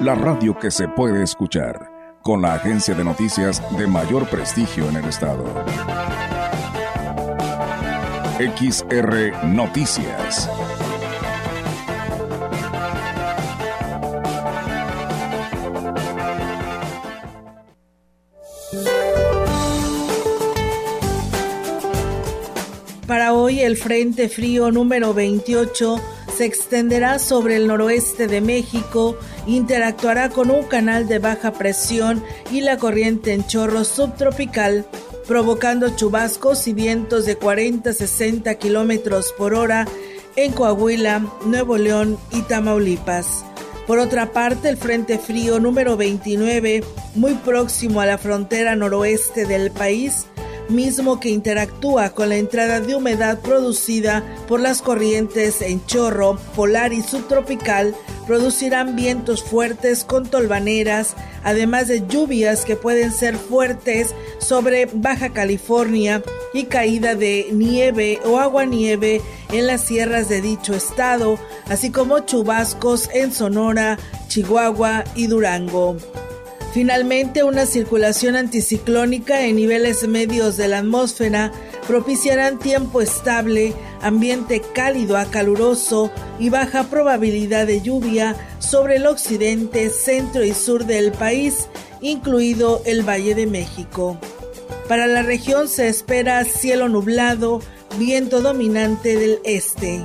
la radio que se puede escuchar, con la agencia de noticias de mayor prestigio en el estado. XR Noticias. Para hoy el Frente Frío número 28 se extenderá sobre el noroeste de México, interactuará con un canal de baja presión y la corriente en chorro subtropical, provocando chubascos y vientos de 40-60 kilómetros por hora en Coahuila, Nuevo León y Tamaulipas. Por otra parte, el Frente Frío número 29, muy próximo a la frontera noroeste del país, mismo que interactúa con la entrada de humedad producida por las corrientes en chorro, polar y subtropical, producirán vientos fuertes con tolvaneras, además de lluvias que pueden ser fuertes sobre Baja California y caída de nieve o aguanieve en las sierras de dicho estado, así como chubascos en Sonora, Chihuahua y Durango. Finalmente, una circulación anticiclónica en niveles medios de la atmósfera propiciarán tiempo estable, ambiente cálido a caluroso y baja probabilidad de lluvia sobre el occidente, centro y sur del país, incluido el Valle de México. Para la región se espera cielo nublado, viento dominante del este.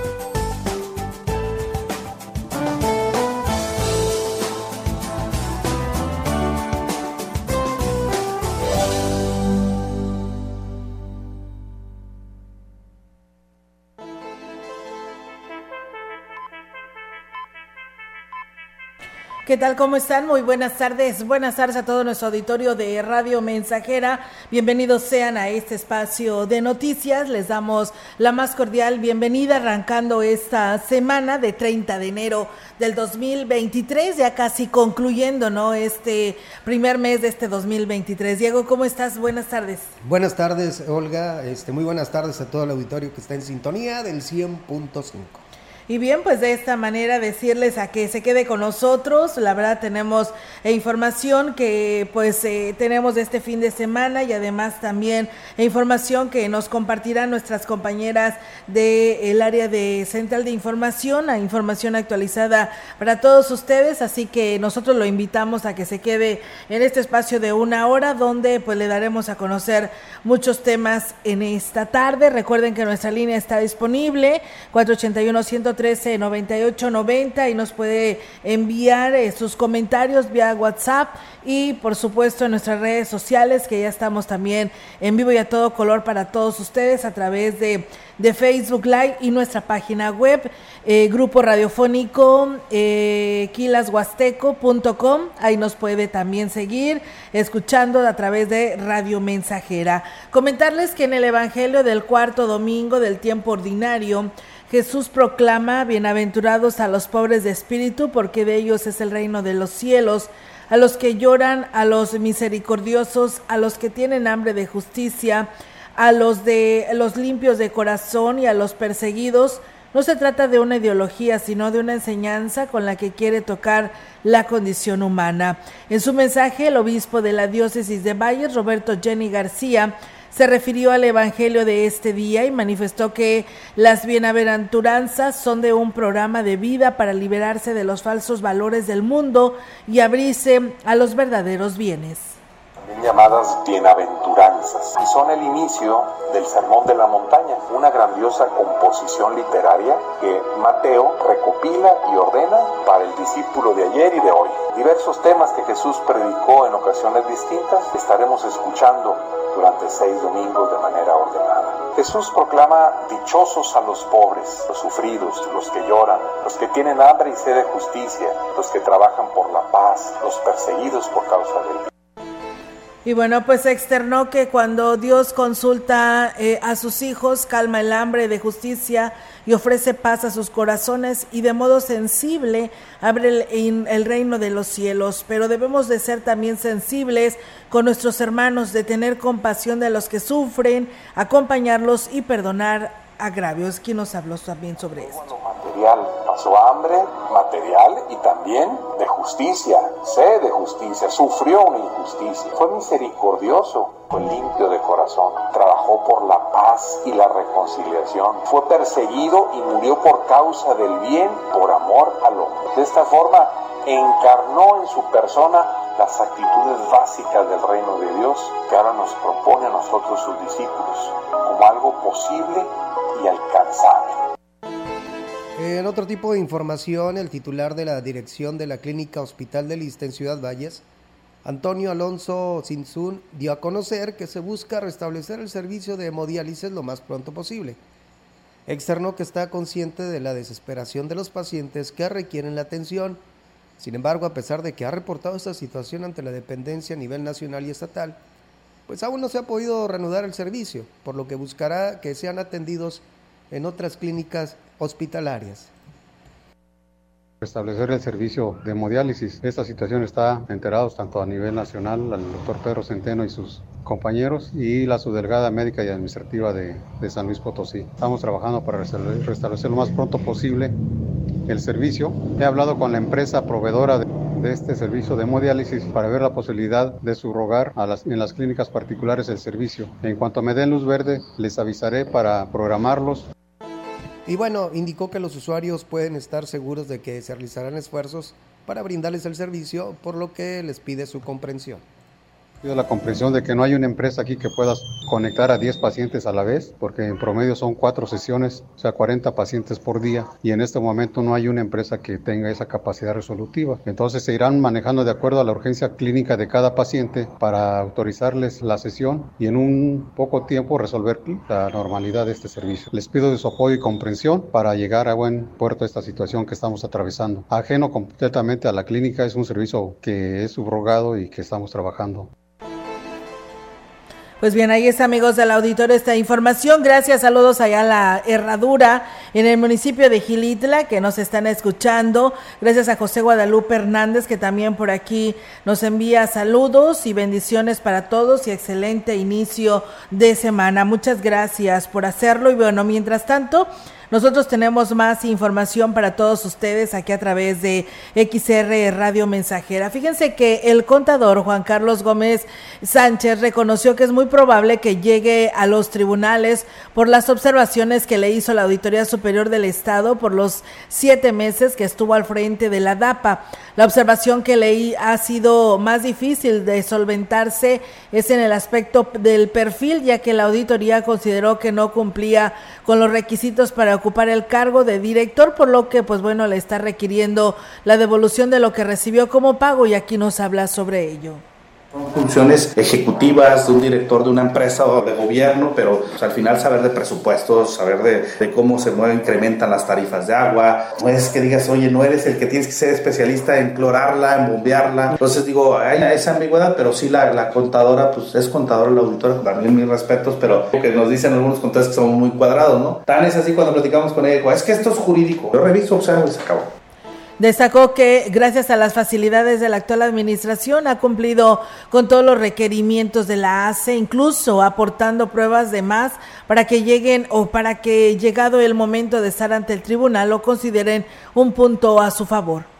Tal? ¿Cómo están? Muy buenas tardes. Buenas tardes a todo nuestro auditorio de Radio Mensajera. Bienvenidos sean a este espacio de noticias. Les damos la más cordial bienvenida arrancando esta semana de 30 de enero del 2023, ya casi concluyendo, ¿no? Este primer mes de este 2023. Diego, ¿cómo estás? Buenas tardes. Buenas tardes, Olga. Este, muy buenas tardes a todo el auditorio que está en sintonía del 100.5. Y bien, pues de esta manera decirles a que se quede con nosotros. La verdad tenemos eh, información que pues eh, tenemos este fin de semana y además también información que nos compartirán nuestras compañeras del área de Central de Información, a información actualizada para todos ustedes. Así que nosotros lo invitamos a que se quede en este espacio de una hora donde pues le daremos a conocer muchos temas en esta tarde. Recuerden que nuestra línea está disponible 481 130 13 98 90 y nos puede enviar eh, sus comentarios vía WhatsApp y por supuesto en nuestras redes sociales que ya estamos también en vivo y a todo color para todos ustedes a través de, de Facebook Live y nuestra página web eh, grupo radiofónico eh, ahí nos puede también seguir escuchando a través de Radio Mensajera. Comentarles que en el Evangelio del cuarto domingo del tiempo ordinario Jesús proclama, bienaventurados a los pobres de espíritu, porque de ellos es el reino de los cielos, a los que lloran, a los misericordiosos, a los que tienen hambre de justicia, a los de los limpios de corazón y a los perseguidos. No se trata de una ideología, sino de una enseñanza con la que quiere tocar la condición humana. En su mensaje, el obispo de la diócesis de Valles, Roberto Jenny García, se refirió al Evangelio de este día y manifestó que las bienaventuranzas son de un programa de vida para liberarse de los falsos valores del mundo y abrirse a los verdaderos bienes. Llamadas bienaventuranzas y son el inicio del Sermón de la Montaña, una grandiosa composición literaria que Mateo recopila y ordena para el discípulo de ayer y de hoy. Diversos temas que Jesús predicó en ocasiones distintas estaremos escuchando durante seis domingos de manera ordenada. Jesús proclama dichosos a los pobres, los sufridos, los que lloran, los que tienen hambre y sed de justicia, los que trabajan por la paz, los perseguidos por causa del bien. Y bueno, pues externó que cuando Dios consulta eh, a sus hijos, calma el hambre de justicia y ofrece paz a sus corazones y de modo sensible abre el, reino de los cielos. Pero debemos de ser también sensibles con nuestros hermanos, de tener compasión de los que sufren, acompañarlos y perdonar agravios. ¿Quién nos habló también sobre eso? Material, hambre material y también de justicia, sed de justicia, sufrió una injusticia, fue misericordioso, fue limpio de corazón, trabajó por la paz y la reconciliación, fue perseguido y murió por causa del bien, por amor al hombre. De esta forma, encarnó en su persona las actitudes básicas del reino de Dios que ahora nos propone a nosotros sus discípulos como algo posible y alcanzable. En otro tipo de información, el titular de la dirección de la Clínica Hospital de Lista en Ciudad Valles, Antonio Alonso Sinsun, dio a conocer que se busca restablecer el servicio de hemodiálisis lo más pronto posible. Externó que está consciente de la desesperación de los pacientes que requieren la atención. Sin embargo, a pesar de que ha reportado esta situación ante la dependencia a nivel nacional y estatal, pues aún no se ha podido reanudar el servicio, por lo que buscará que sean atendidos en otras clínicas hospitalarias. Restablecer el servicio de hemodiálisis. Esta situación está enterados tanto a nivel nacional, al doctor Pedro Centeno y sus compañeros y la subdelegada médica y administrativa de, San Luis Potosí. Estamos trabajando para restablecer lo más pronto posible el servicio. He hablado con la empresa proveedora de, de este servicio de hemodiálisis para ver la posibilidad de subrogar a las, en las clínicas particulares el servicio. En cuanto me den luz verde, les avisaré para programarlos. Y bueno, indicó que los usuarios pueden estar seguros de que se realizarán esfuerzos para brindarles el servicio, por lo que les pide su comprensión. Pido la comprensión de que no hay una empresa aquí que pueda conectar a 10 pacientes a la vez, porque en promedio son cuatro sesiones, o sea, 40 pacientes por día, y en este momento no hay una empresa que tenga esa capacidad resolutiva. Entonces se irán manejando de acuerdo a la urgencia clínica de cada paciente para autorizarles la sesión y en un poco tiempo resolver la normalidad de este servicio. Les pido de su apoyo y comprensión para llegar a buen puerto esta situación que estamos atravesando. Ajeno completamente a la clínica, es un servicio que es subrogado y que estamos trabajando. Pues bien, ahí está, amigos del auditorio, esta información. Gracias, saludos allá a la Herradura en el municipio de Gilitla, que nos están escuchando. Gracias a José Guadalupe Hernández, que también por aquí nos envía saludos y bendiciones para todos y excelente inicio de semana. Muchas gracias por hacerlo. Y bueno, mientras tanto, nosotros tenemos más información para todos ustedes aquí a través de XR Radio Mensajera. Fíjense que el contador Juan Carlos Gómez Sánchez reconoció que es muy probable que llegue a los tribunales por las observaciones que le hizo la Auditoría Superior del Estado por los siete meses que estuvo al frente de la DAPA. La observación que leí ha sido más difícil de solventarse es en el aspecto del perfil, ya que la auditoría consideró que no cumplía con los requisitos para ocupar el cargo de director, por lo que pues bueno, le está requiriendo la devolución de lo que recibió como pago y aquí nos habla sobre ello. Son funciones ejecutivas de un director de una empresa o de gobierno, pero al final saber de presupuestos, saber de, cómo se mueven, incrementan las tarifas de agua. No es que digas, oye, no eres el que tienes que ser especialista en clorarla, en bombearla. Entonces digo, hay esa ambigüedad, pero sí la, la contadora, pues es contadora, la auditora, también mis respetos, pero que nos dicen algunos contadores que son muy cuadrados, ¿no? Tan es así cuando platicamos con ella, es que esto es jurídico. Yo reviso, observo y se acabó. Destacó que gracias a las facilidades de la actual administración ha cumplido con todos los requerimientos de la ACE, incluso aportando pruebas de más para que lleguen o para que llegado el momento de estar ante el tribunal lo consideren un punto a su favor.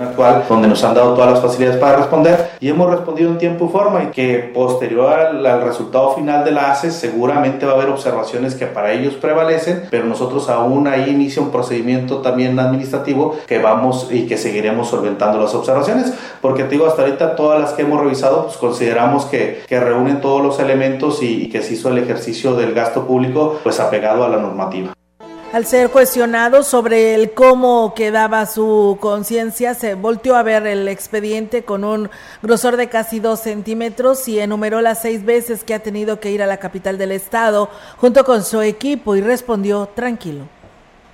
Actual, donde nos han dado todas las facilidades para responder y hemos respondido en tiempo y forma y que posterior al, resultado final de la ACE seguramente va a haber observaciones que para ellos prevalecen, pero nosotros aún ahí inicia un procedimiento también administrativo que vamos y que seguiremos solventando las observaciones, porque te digo, hasta ahorita todas las que hemos revisado, pues consideramos que, que reúnen todos los elementos y que se hizo el ejercicio del gasto público pues apegado a la normativa. Al ser cuestionado sobre el cómo quedaba su conciencia, se volteó a ver el expediente con un grosor de casi dos centímetros y enumeró las seis veces que ha tenido que ir a la capital del estado junto con su equipo y respondió tranquilo.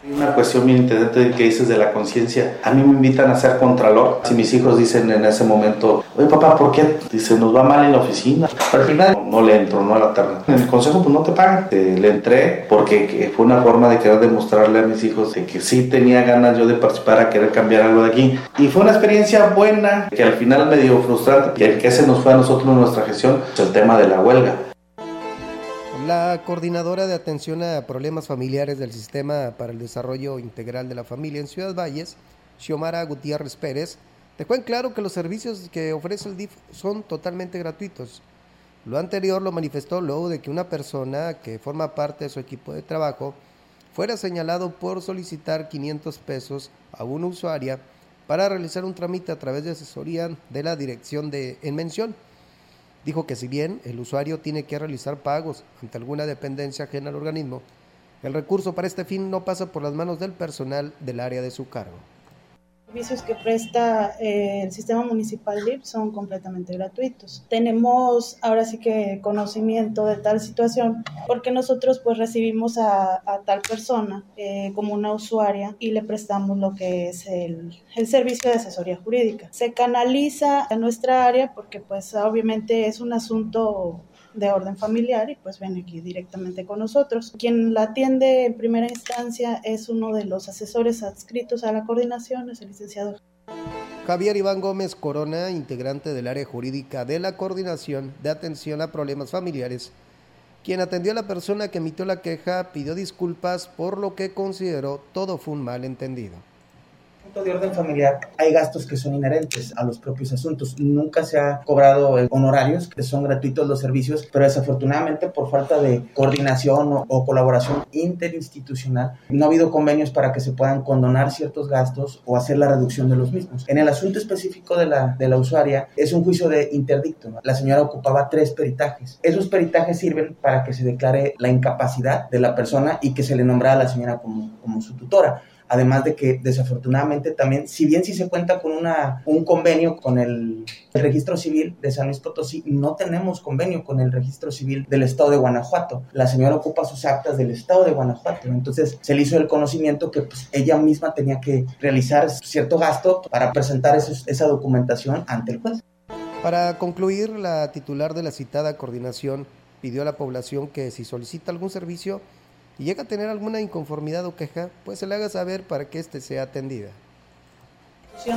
Una cuestión bien interesante que dices de la conciencia. A mí me invitan a ser contralor. Si mis hijos dicen en ese momento, oye papá, ¿por qué? Dice, nos va mal en la oficina. Al final no le entro, no a la tarde. En el consejo pues no te pagan. Eh, le entré porque fue una forma de querer demostrarle a mis hijos de que sí tenía ganas yo de participar a querer cambiar algo de aquí. Y fue una experiencia buena que al final medio frustrante. Que el que se nos fue a nosotros en nuestra gestión, es el tema de la huelga. La coordinadora de atención a problemas familiares del Sistema para el Desarrollo Integral de la Familia en Ciudad Valles, Xiomara Gutiérrez Pérez, dejó en claro que los servicios que ofrece el DIF son totalmente gratuitos. Lo anterior lo manifestó luego de que una persona que forma parte de su equipo de trabajo fuera señalado por solicitar 500 pesos a una usuaria para realizar un trámite a través de asesoría de la dirección de en mención. Dijo que si bien el usuario tiene que realizar pagos ante alguna dependencia ajena al organismo, el recurso para este fin no pasa por las manos del personal del área de su cargo servicios que presta eh, el sistema municipal DIP son completamente gratuitos. Tenemos ahora sí que conocimiento de tal situación porque nosotros pues recibimos a, a tal persona eh, como una usuaria y le prestamos lo que es el, el, servicio de asesoría jurídica. Se canaliza a nuestra área porque pues obviamente es un asunto de orden familiar y pues ven aquí directamente con nosotros. Quien la atiende en primera instancia es uno de los asesores adscritos a la coordinación, es el licenciado. Javier Iván Gómez Corona, integrante del área jurídica de la Coordinación de Atención a Problemas Familiares, quien atendió a la persona que emitió la queja, pidió disculpas por lo que consideró todo fue un malentendido de orden familiar hay gastos que son inherentes a los propios asuntos. Nunca se ha cobrado honorarios, que son gratuitos los servicios, pero desafortunadamente por falta de coordinación o, colaboración interinstitucional, no ha habido convenios para que se puedan condonar ciertos gastos o hacer la reducción de los mismos. En el asunto específico de la, usuaria, es un juicio de interdicto. La señora ocupaba tres peritajes. Esos peritajes sirven para que se declare la incapacidad de la persona y que se le nombra a la señora como su tutora además de que desafortunadamente también, si bien sí se cuenta con una, un convenio con el, registro civil de San Luis Potosí, no tenemos convenio con el registro civil del estado de Guanajuato. La señora ocupa sus actas del estado de Guanajuato, entonces se le hizo el conocimiento que pues, ella misma tenía que realizar cierto gasto para presentar esa documentación ante el juez. Para concluir, la titular de la citada coordinación pidió a la población que si solicita algún servicio, y llega a tener alguna inconformidad o queja, pues se le haga saber para que éste sea atendida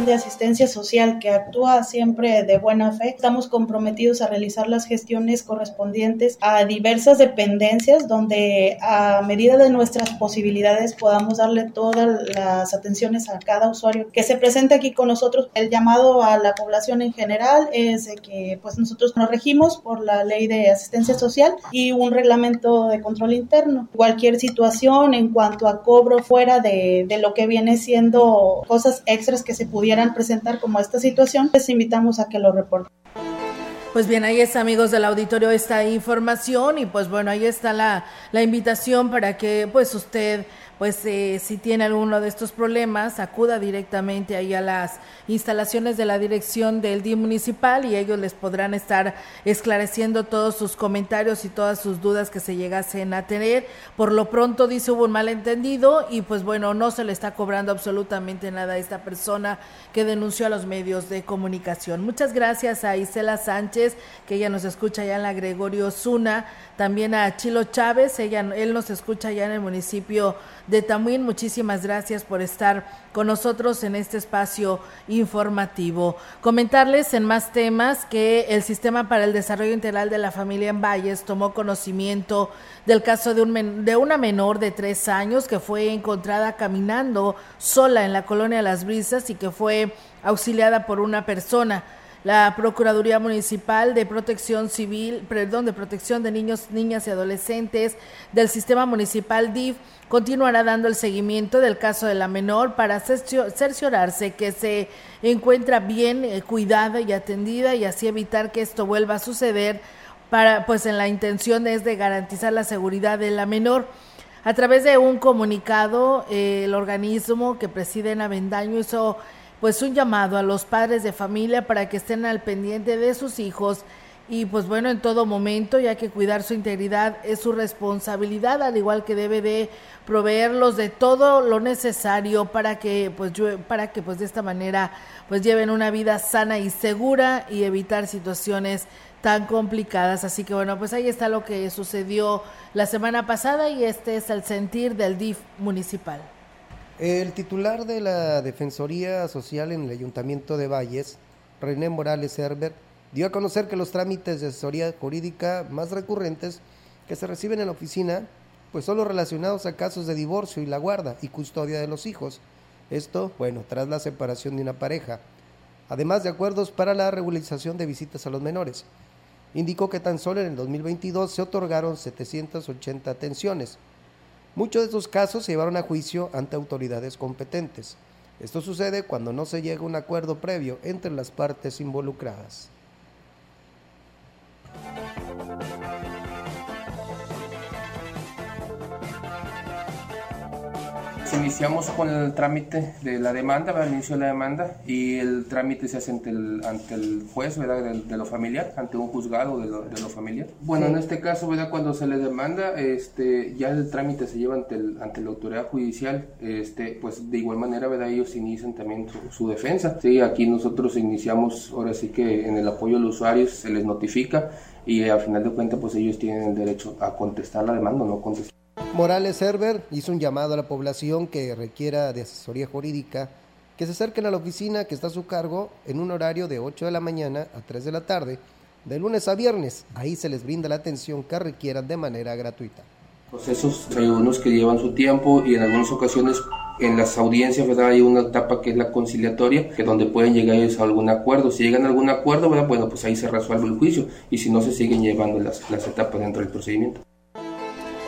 de asistencia social que actúa siempre de buena fe. Estamos comprometidos a realizar las gestiones correspondientes a diversas dependencias donde a medida de nuestras posibilidades podamos darle todas las atenciones a cada usuario que se presente aquí con nosotros. El llamado a la población en general es de que pues nosotros nos regimos por la ley de asistencia social y un reglamento de control interno. Cualquier situación en cuanto a cobro fuera de, de lo que viene siendo cosas extras que se pudieran presentar como esta situación, les invitamos a que lo reporten. Pues bien, ahí está, amigos del auditorio, esta información y pues bueno, ahí está la, la invitación para que pues usted pues eh, si tiene alguno de estos problemas, acuda directamente ahí a las instalaciones de la dirección del DIM municipal y ellos les podrán estar esclareciendo todos sus comentarios y todas sus dudas que se llegasen a tener. Por lo pronto dice hubo un malentendido y pues bueno, no se le está cobrando absolutamente nada a esta persona que denunció a los medios de comunicación. Muchas gracias a Isela Sánchez, que ella nos escucha ya en la Gregorio Zuna, también a Chilo Chávez, ella, él nos escucha ya en el municipio de Tamuín. Muchísimas gracias por estar con nosotros en este espacio informativo. Comentarles en más temas que el Sistema para el Desarrollo Integral de la Familia en Valles tomó conocimiento del caso de, un de una menor de tres años que fue encontrada caminando sola en la colonia Las Brisas y que fue auxiliada por una persona. La Procuraduría Municipal de Protección Civil, perdón, de Protección de Niños, Niñas y Adolescentes del Sistema Municipal DIF continuará dando el seguimiento del caso de la menor para cerciorarse que se encuentra bien eh, cuidada y atendida y así evitar que esto vuelva a suceder para pues en la intención es de garantizar la seguridad de la menor. A través de un comunicado, eh, el organismo que preside en Avendaño hizo pues un llamado a los padres de familia para que estén al pendiente de sus hijos y pues bueno, en todo momento, ya que cuidar su integridad es su responsabilidad, al igual que debe de proveerlos de todo lo necesario para que pues para que pues de esta manera pues lleven una vida sana y segura y evitar situaciones tan complicadas. Así que bueno, pues ahí está lo que sucedió la semana pasada y este es el sentir del DIF municipal. El titular de la Defensoría Social en el Ayuntamiento de Valles, René Morales Herbert, dio a conocer que los trámites de asesoría jurídica más recurrentes que se reciben en la oficina, pues son los relacionados a casos de divorcio y la guarda y custodia de los hijos. Esto, bueno, tras la separación de una pareja, además de acuerdos para la regularización de visitas a los menores. Indicó que tan solo en el 2022 se otorgaron 780 atenciones, Muchos de estos casos se llevaron a juicio ante autoridades competentes. Esto sucede cuando no se llega a un acuerdo previo entre las partes involucradas. Iniciamos con el trámite de la demanda, el inicio de la demanda, y el trámite se hace ante el, ante el juez ¿verdad? De, lo familiar, ante un juzgado de lo, de lo familiar. Bueno, en este caso, ¿verdad? cuando se le demanda, este, ya el trámite se lleva ante, el, ante la autoridad judicial, este, pues de igual manera ¿verdad? ellos inician también su, defensa. Sí, aquí nosotros iniciamos, ahora sí que en el apoyo a los usuarios se les notifica y al final de cuentas pues ellos tienen el derecho a contestar la demanda o no contestar. Morales Server hizo un llamado a la población que requiera de asesoría jurídica que se acerquen a la oficina que está a su cargo en un horario de 8 de la mañana a 3 de la tarde, de lunes a viernes. Ahí se les brinda la atención que requieran de manera gratuita. Procesos hay unos que llevan su tiempo y en algunas ocasiones en las audiencias ¿verdad? hay una etapa que es la conciliatoria, que donde pueden llegar ellos a algún acuerdo. Si llegan a algún acuerdo, ¿verdad? bueno, pues ahí se resuelve el juicio y si no, se siguen llevando las, las etapas dentro del procedimiento.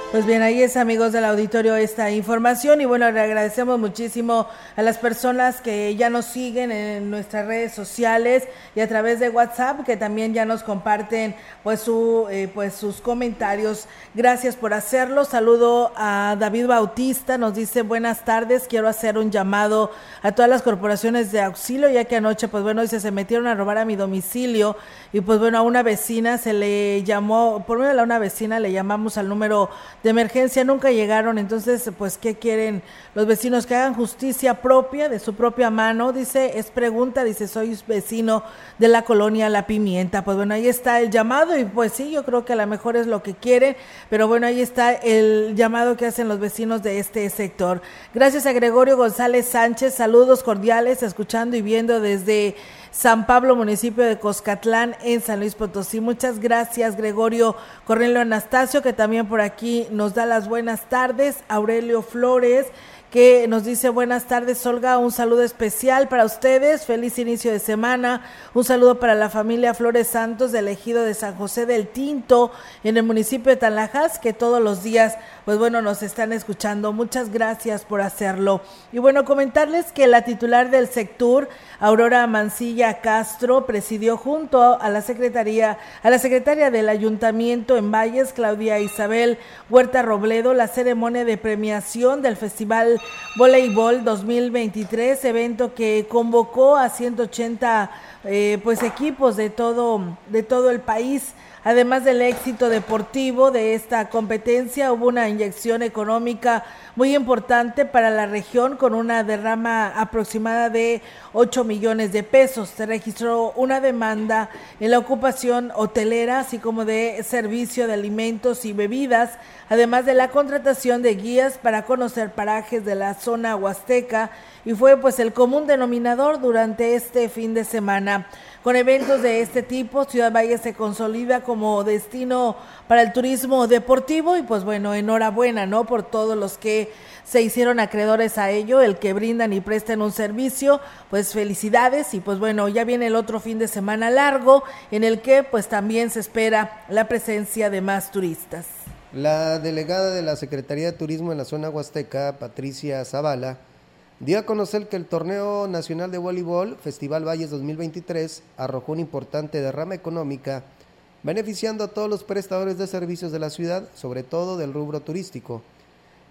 Pues bien, ahí es amigos del auditorio esta información y bueno, le agradecemos muchísimo a las personas que ya nos siguen en nuestras redes sociales y a través de WhatsApp que también ya nos comparten pues su eh, pues sus comentarios. Gracias por hacerlo. Saludo a David Bautista, nos dice buenas tardes, quiero hacer un llamado a todas las corporaciones de auxilio ya que anoche pues bueno, dice se metieron a robar a mi domicilio y pues bueno, a una vecina se le llamó, por medio de una vecina le llamamos al número de emergencia nunca llegaron, entonces, pues, ¿qué quieren los vecinos? Que hagan justicia propia, de su propia mano, dice, es pregunta, dice, soy vecino de la colonia La Pimienta. Pues bueno, ahí está el llamado y pues sí, yo creo que a lo mejor es lo que quieren, pero bueno, ahí está el llamado que hacen los vecinos de este sector. Gracias a Gregorio González Sánchez, saludos cordiales, escuchando y viendo desde San Pablo, municipio de Coscatlán, en San Luis Potosí. Muchas gracias, Gregorio Cornelio Anastasio, que también por aquí nos da las buenas tardes. Aurelio Flores que nos dice buenas tardes, Olga, un saludo especial para ustedes, feliz inicio de semana, un saludo para la familia Flores Santos del ejido de San José del Tinto en el municipio de Talajas, que todos los días, pues bueno, nos están escuchando. Muchas gracias por hacerlo. Y bueno, comentarles que la titular del sector, Aurora Mancilla Castro, presidió junto a la secretaría, a la secretaria del Ayuntamiento en Valles, Claudia Isabel Huerta Robledo, la ceremonia de premiación del Festival Voleibol 2023, evento que convocó a 180 eh, pues equipos de todo, de todo el país Además del éxito deportivo de esta competencia, hubo una inyección económica muy importante para la región con una derrama aproximada de 8 millones de pesos. Se registró una demanda en la ocupación hotelera, así como de servicio de alimentos y bebidas, además de la contratación de guías para conocer parajes de la zona huasteca y fue pues el común denominador durante este fin de semana. Con eventos de este tipo, Ciudad Valle se consolida como destino para el turismo deportivo y pues bueno, enhorabuena, ¿no? Por todos los que se hicieron acreedores a ello, el que brindan y presten un servicio, pues felicidades y pues bueno, ya viene el otro fin de semana largo en el que pues también se espera la presencia de más turistas. La delegada de la Secretaría de Turismo en la zona huasteca, Patricia Zavala, dio a conocer que el Torneo Nacional de Voleibol, Festival Valles 2023, arrojó una importante derrama económica, beneficiando a todos los prestadores de servicios de la ciudad, sobre todo del rubro turístico.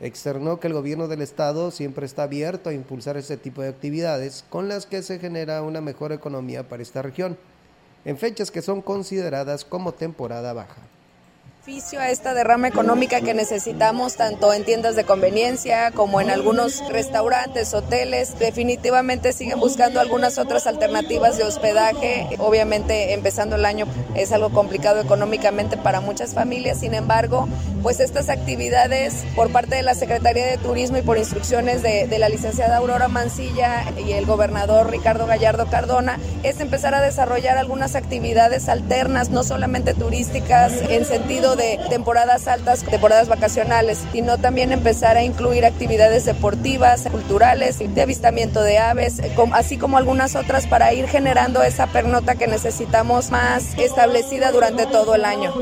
Externó que el gobierno del estado siempre está abierto a impulsar este tipo de actividades con las que se genera una mejor economía para esta región, en fechas que son consideradas como temporada baja a esta derrama económica que necesitamos tanto en tiendas de conveniencia como en algunos restaurantes, hoteles. Definitivamente siguen buscando algunas otras alternativas de hospedaje. Obviamente empezando el año es algo complicado económicamente para muchas familias, sin embargo, pues estas actividades por parte de la Secretaría de Turismo y por instrucciones de, de la licenciada Aurora Mancilla y el gobernador Ricardo Gallardo Cardona es empezar a desarrollar algunas actividades alternas, no solamente turísticas en sentido de temporadas altas, temporadas vacacionales, sino también empezar a incluir actividades deportivas, culturales, de avistamiento de aves, así como algunas otras para ir generando esa pernota que necesitamos más establecida durante todo el año.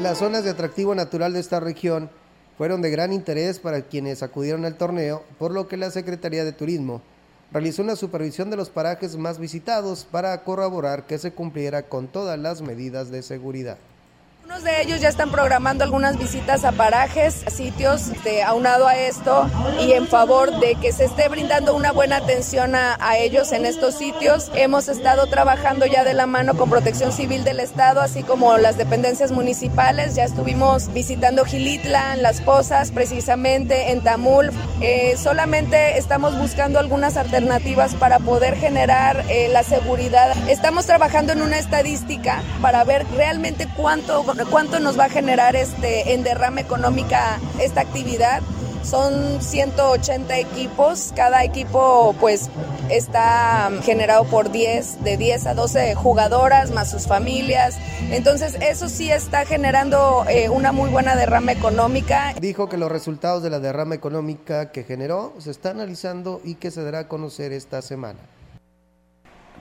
Las zonas de atractivo natural de esta región fueron de gran interés para quienes acudieron al torneo, por lo que la Secretaría de Turismo realizó una supervisión de los parajes más visitados para corroborar que se cumpliera con todas las medidas de seguridad. Algunos de ellos ya están programando algunas visitas a parajes, a sitios, de, aunado a esto y en favor de que se esté brindando una buena atención a, ellos en estos sitios. Hemos estado trabajando ya de la mano con Protección Civil del Estado, así como las dependencias municipales. Ya estuvimos visitando Gilitla, Las Pozas, precisamente en Tamul. Eh, solamente estamos buscando algunas alternativas para poder generar eh, la seguridad. Estamos trabajando en una estadística para ver realmente cuánto cuánto nos va a generar este en derrama económica esta actividad. Son 180 equipos, cada equipo pues está generado por 10, de 10 a 12 jugadoras más sus familias. Entonces eso sí está generando eh, una muy buena derrama económica. Dijo que los resultados de la derrama económica que generó se está analizando y que se dará a conocer esta semana.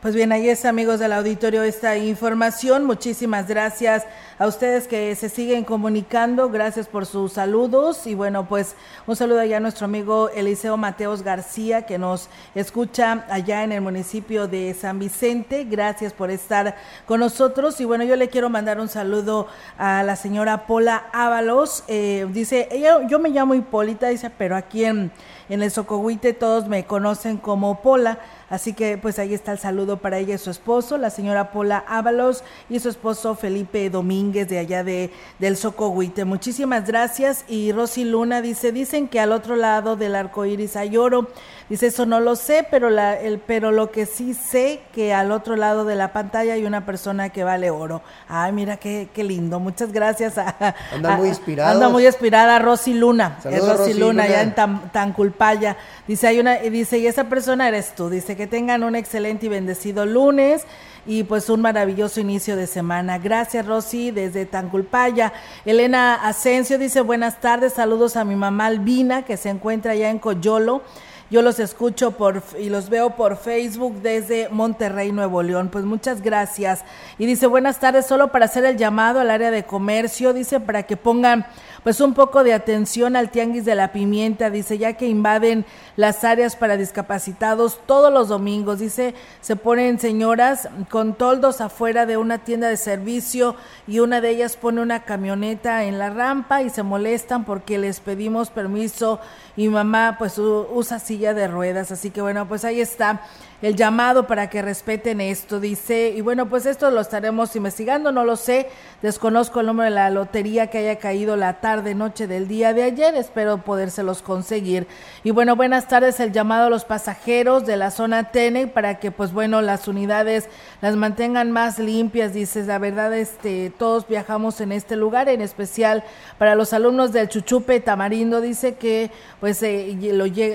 Pues bien, ahí es amigos del auditorio esta información. Muchísimas gracias a ustedes que se siguen comunicando. Gracias por sus saludos. Y bueno, pues un saludo allá a nuestro amigo Eliseo Mateos García que nos escucha allá en el municipio de San Vicente. Gracias por estar con nosotros. Y bueno, yo le quiero mandar un saludo a la señora Pola Ábalos. Eh, dice, ella, yo me llamo Hipólita, dice, pero aquí en, en el Socohuite todos me conocen como Pola. Así que pues ahí está el saludo para ella y su esposo, la señora Pola Ábalos y su esposo Felipe Domínguez de allá de del Socohuite. Muchísimas gracias. Y Rosy Luna dice, dicen que al otro lado del arco iris hay oro. Dice, eso no lo sé, pero, la, el, pero lo que sí sé que al otro lado de la pantalla hay una persona que vale oro. Ay, mira qué, qué lindo. Muchas gracias. A, anda muy inspirada. Anda muy inspirada Rosy Luna. es Rosy, Luna, ya en tan, tan culpaya. Dice, hay una, dice, y esa persona eres tú. Dice que tengan un excelente y bendecido lunes y pues un maravilloso inicio de semana. Gracias Rosy desde Tanculpaya. Elena Asensio dice buenas tardes, saludos a mi mamá Albina que se encuentra allá en Coyolo. Yo los escucho por y los veo por Facebook desde Monterrey, Nuevo León. Pues muchas gracias. Y dice, buenas tardes, solo para hacer el llamado al área de comercio, dice, para que pongan pues un poco de atención al tianguis de la pimienta, dice, ya que invaden las áreas para discapacitados todos los domingos, dice, se ponen señoras con toldos afuera de una tienda de servicio y una de ellas pone una camioneta en la rampa y se molestan porque les pedimos permiso y mamá pues usa silla de ruedas. Así que bueno, pues ahí está el llamado para que respeten esto, dice. Y bueno, pues esto lo estaremos investigando, no lo sé. Desconozco el número de la lotería que haya caído la tarde, noche del día de ayer. Espero podérselos conseguir. Y bueno, buenas tardes. El llamado a los pasajeros de la zona TENE para que, pues bueno, las unidades las mantengan más limpias. Dices, la verdad, este, todos viajamos en este lugar, en especial para los alumnos del Chuchupe Tamarindo. Dice que, pues, eh,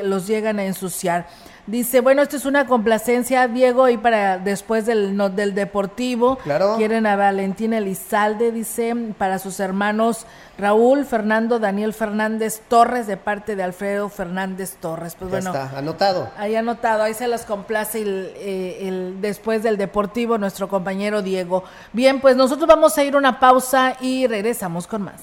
los llegan a ensuciar. Dice, bueno, esto es una complacencia, Diego, y para después del, del Deportivo. Claro. Quieren a Valentina Elizalde, dice, para sus hermanos Raúl, Fernando, Daniel Fernández Torres, de parte de Alfredo Fernández Torres. Pues bueno. Está anotado. Ahí anotado, ahí se los complace el, eh, el, después del Deportivo, nuestro compañero Diego. Bien, pues nosotros vamos a ir una pausa y regresamos con más.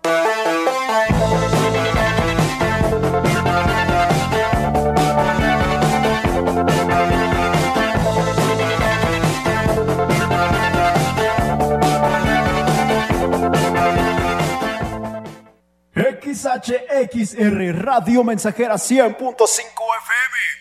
XHXR Radio Mensajera 100.5 FM.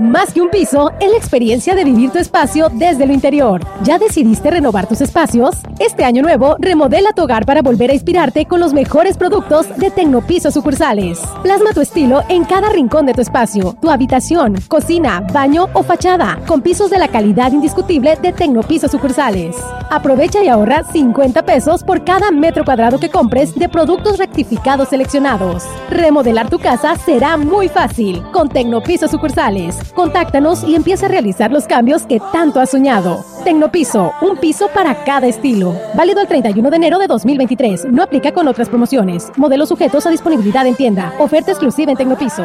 Más que un piso, es la experiencia de vivir tu espacio desde lo interior. ¿Ya decidiste renovar tus espacios? Este año nuevo, remodela tu hogar para volver a inspirarte con los mejores productos de Tecnopiso sucursales. Plasma tu estilo en cada rincón de tu espacio, tu habitación, cocina, baño o fachada, con pisos de la calidad indiscutible de Tecnopiso sucursales. Aprovecha y ahorra 50 pesos por cada metro cuadrado que compres de productos rectificados seleccionados. Remodelar tu casa será muy fácil con Tecnopiso sucursales. Contáctanos y empieza a realizar los cambios que tanto has soñado. Tecnopiso, un piso para cada estilo. Válido el 31 de enero de 2023. No aplica con otras promociones. Modelos sujetos a disponibilidad en tienda. Oferta exclusiva en Tecnopiso.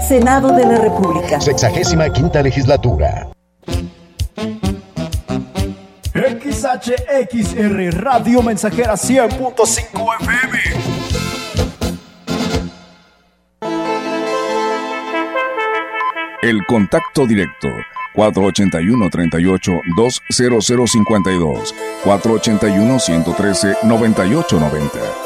Senado de la República. Sexagésima quinta legislatura. XHXR Radio Mensajera 100.5 FM. El contacto directo 481-38-20052, 481-113-9890.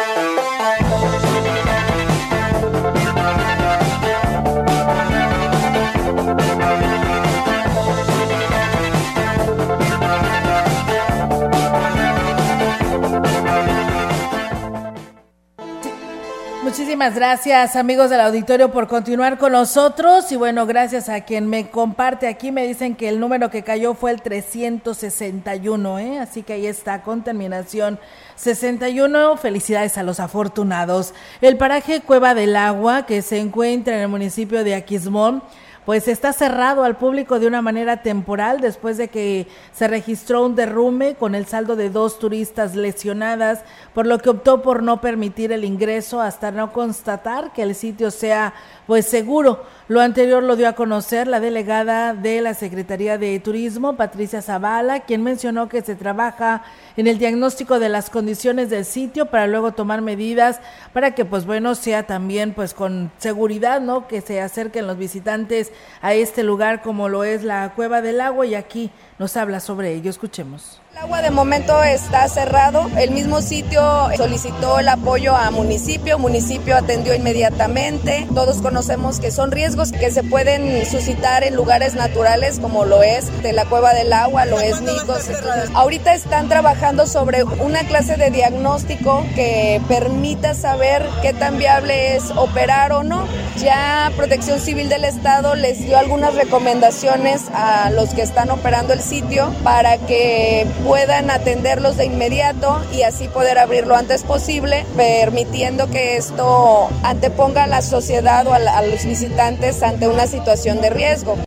Gracias amigos del auditorio por continuar con nosotros y bueno, gracias a quien me comparte aquí, me dicen que el número que cayó fue el 361, ¿eh? así que ahí está con terminación 61, felicidades a los afortunados. El paraje Cueva del Agua que se encuentra en el municipio de Aquismón pues está cerrado al público de una manera temporal después de que se registró un derrumbe con el saldo de dos turistas lesionadas, por lo que optó por no permitir el ingreso hasta no constatar que el sitio sea pues seguro. Lo anterior lo dio a conocer la delegada de la Secretaría de Turismo, Patricia Zavala, quien mencionó que se trabaja en el diagnóstico de las condiciones del sitio para luego tomar medidas para que pues bueno sea también pues con seguridad, ¿no? Que se acerquen los visitantes a este lugar como lo es la Cueva del Agua y aquí nos habla sobre ello. Escuchemos. El agua de momento está cerrado. El mismo sitio solicitó el apoyo a municipio, municipio atendió inmediatamente. Todos conocemos que son riesgos que se pueden suscitar en lugares naturales como lo es de la cueva del agua, lo es Nicos. ahorita están trabajando sobre una clase de diagnóstico que permita saber qué tan viable es operar o no. Ya Protección Civil del Estado les dio algunas recomendaciones a los que están operando el sitio para que puedan atenderlos de inmediato y así poder abrir lo antes posible, permitiendo que esto anteponga a la sociedad o a, a los visitantes ante una situación de riesgo.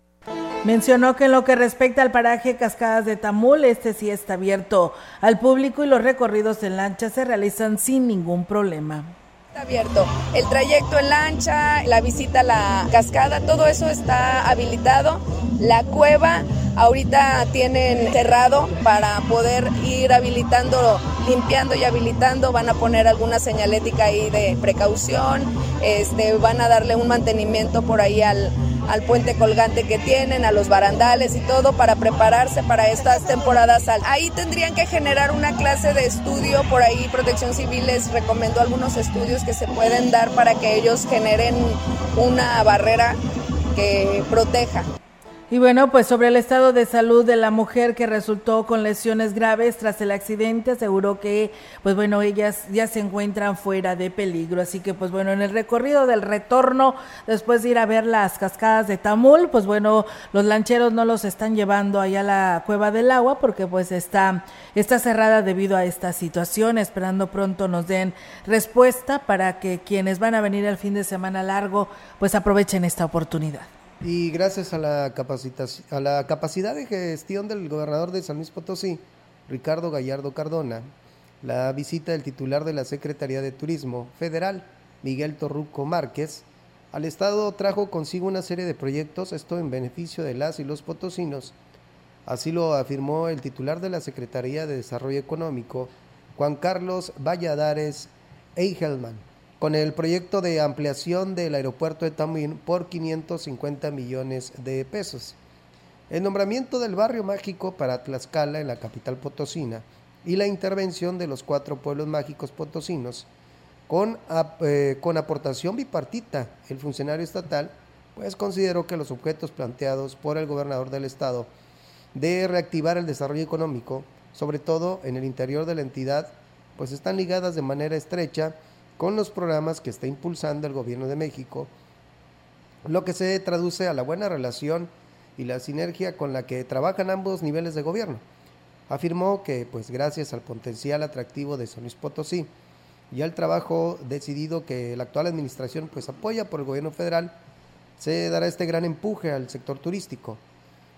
Mencionó que en lo que respecta al paraje Cascadas de Tamul, este sí está abierto al público y los recorridos en lancha se realizan sin ningún problema. Está abierto. El trayecto en lancha, la visita a la cascada, todo eso está habilitado. La cueva ahorita tienen cerrado para poder ir habilitando, limpiando y habilitando. Van a poner alguna señalética ahí de precaución. Este, van a darle un mantenimiento por ahí al, al puente colgante que tienen, a los barandales y todo para prepararse para estas temporadas altas. Ahí tendrían que generar una clase de estudio, por ahí Protección Civil les recomendó algunos estudios que se pueden dar para que ellos generen una barrera que proteja. Y bueno, pues sobre el estado de salud de la mujer que resultó con lesiones graves tras el accidente, aseguró que, pues bueno, ellas ya se encuentran fuera de peligro. Así que, pues bueno, en el recorrido del retorno, después de ir a ver las cascadas de Tamul, pues bueno, los lancheros no los están llevando allá a la cueva del agua porque pues está, está cerrada debido a esta situación, esperando pronto nos den respuesta para que quienes van a venir el fin de semana largo, pues aprovechen esta oportunidad. Y gracias a la, a la capacidad de gestión del gobernador de San Luis Potosí, Ricardo Gallardo Cardona, la visita del titular de la Secretaría de Turismo Federal, Miguel Torruco Márquez, al Estado trajo consigo una serie de proyectos, esto en beneficio de las y los potosinos. Así lo afirmó el titular de la Secretaría de Desarrollo Económico, Juan Carlos Valladares Eichelman con el proyecto de ampliación del aeropuerto de Tamuín por 550 millones de pesos. El nombramiento del barrio mágico para Tlaxcala en la capital potosina y la intervención de los cuatro pueblos mágicos potosinos con, eh, con aportación bipartita. El funcionario estatal pues consideró que los objetos planteados por el gobernador del estado de reactivar el desarrollo económico, sobre todo en el interior de la entidad, pues están ligadas de manera estrecha con los programas que está impulsando el gobierno de México, lo que se traduce a la buena relación y la sinergia con la que trabajan ambos niveles de gobierno. Afirmó que, pues gracias al potencial atractivo de San Potosí y al trabajo decidido que la actual administración pues apoya por el gobierno federal, se dará este gran empuje al sector turístico.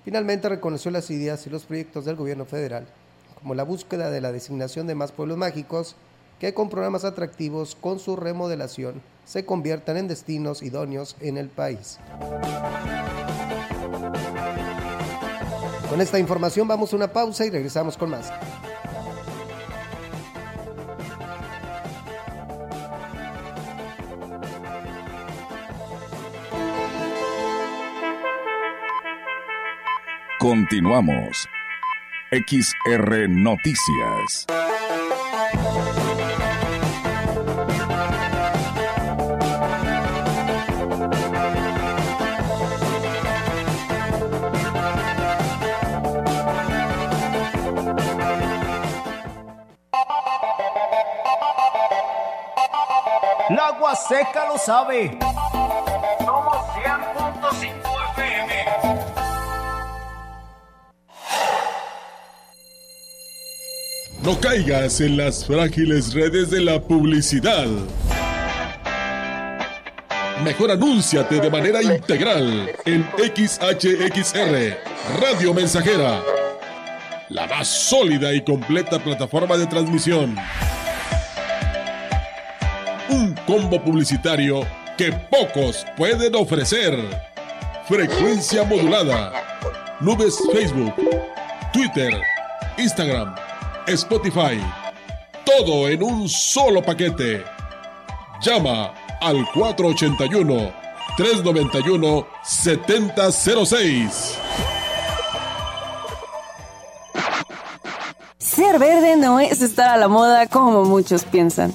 Finalmente reconoció las ideas y los proyectos del gobierno federal, como la búsqueda de la designación de más pueblos mágicos, que con programas atractivos con su remodelación se conviertan en destinos idóneos en el país. Con esta información vamos a una pausa y regresamos con más. Continuamos. XR Noticias. Seca lo sabe. Somos 100.5 FM. No caigas en las frágiles redes de la publicidad. Mejor anúnciate de manera integral en XHXR, Radio Mensajera, la más sólida y completa plataforma de transmisión combo publicitario que pocos pueden ofrecer. Frecuencia modulada. Nubes Facebook, Twitter, Instagram, Spotify. Todo en un solo paquete. Llama al 481 391 7006. ser verde no es estar a la moda como muchos piensan.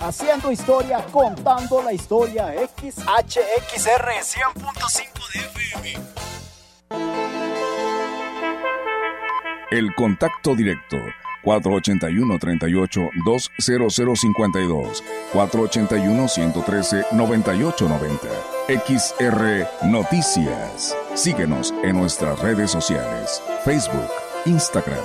haciendo historia, contando la historia. XHXR 100.5 de FM. El contacto directo 481-38-20052, 481-113-9890. XR Noticias. Síguenos en nuestras redes sociales, Facebook, Instagram,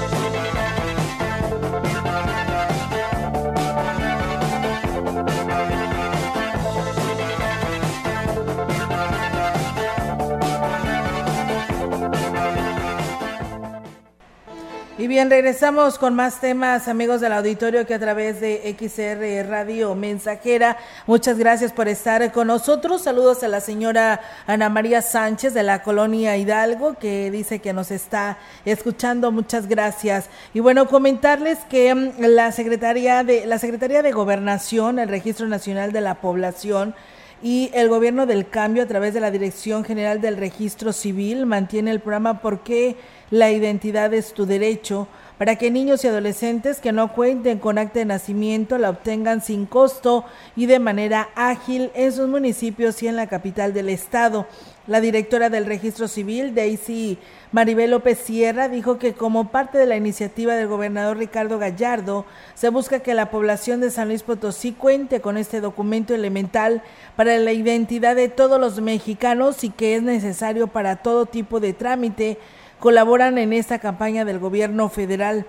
bien, regresamos con más temas, amigos del auditorio, que a través de XR Radio Mensajera. Muchas gracias por estar con nosotros. Saludos a la señora Ana María Sánchez de la colonia Hidalgo, que dice que nos está escuchando. Muchas gracias. Y bueno, comentarles que mm, la Secretaría de, la Secretaría de Gobernación, el Registro Nacional de la Población, y el gobierno del cambio a través de la Dirección General del Registro Civil mantiene el programa ¿Por qué la identidad es tu derecho? para que niños y adolescentes que no cuenten con acta de nacimiento la obtengan sin costo y de manera ágil en sus municipios y en la capital del estado. La directora del Registro Civil, Daisy Maribel López Sierra, dijo que como parte de la iniciativa del gobernador Ricardo Gallardo, se busca que la población de San Luis Potosí cuente con este documento elemental para la identidad de todos los mexicanos y que es necesario para todo tipo de trámite. Colaboran en esta campaña del gobierno federal.